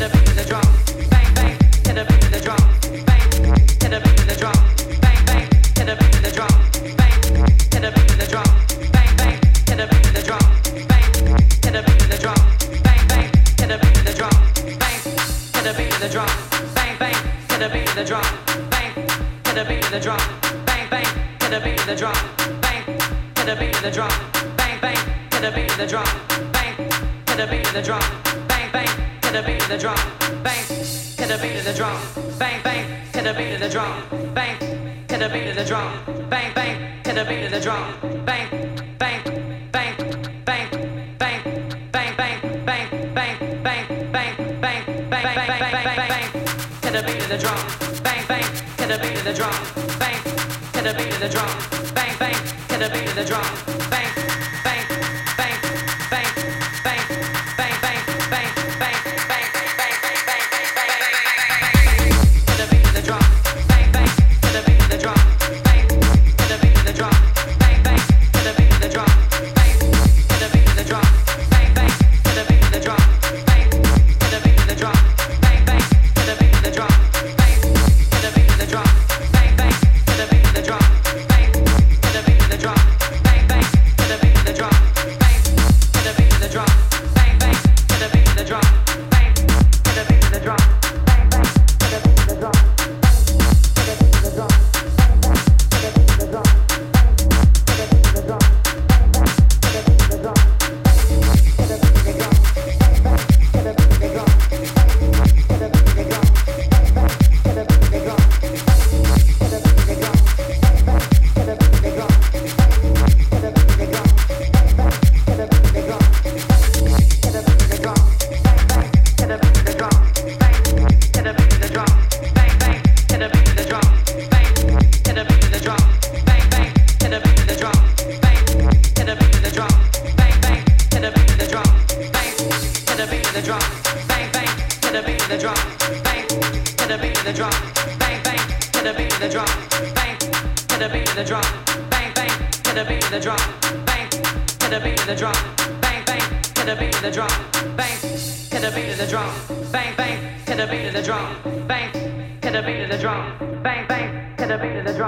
the beat of the drum. the drum, bang to the beat of the drum, bang bang to the beat of the drum, bang to the beat of the drum, bang bang to the beat of the drum.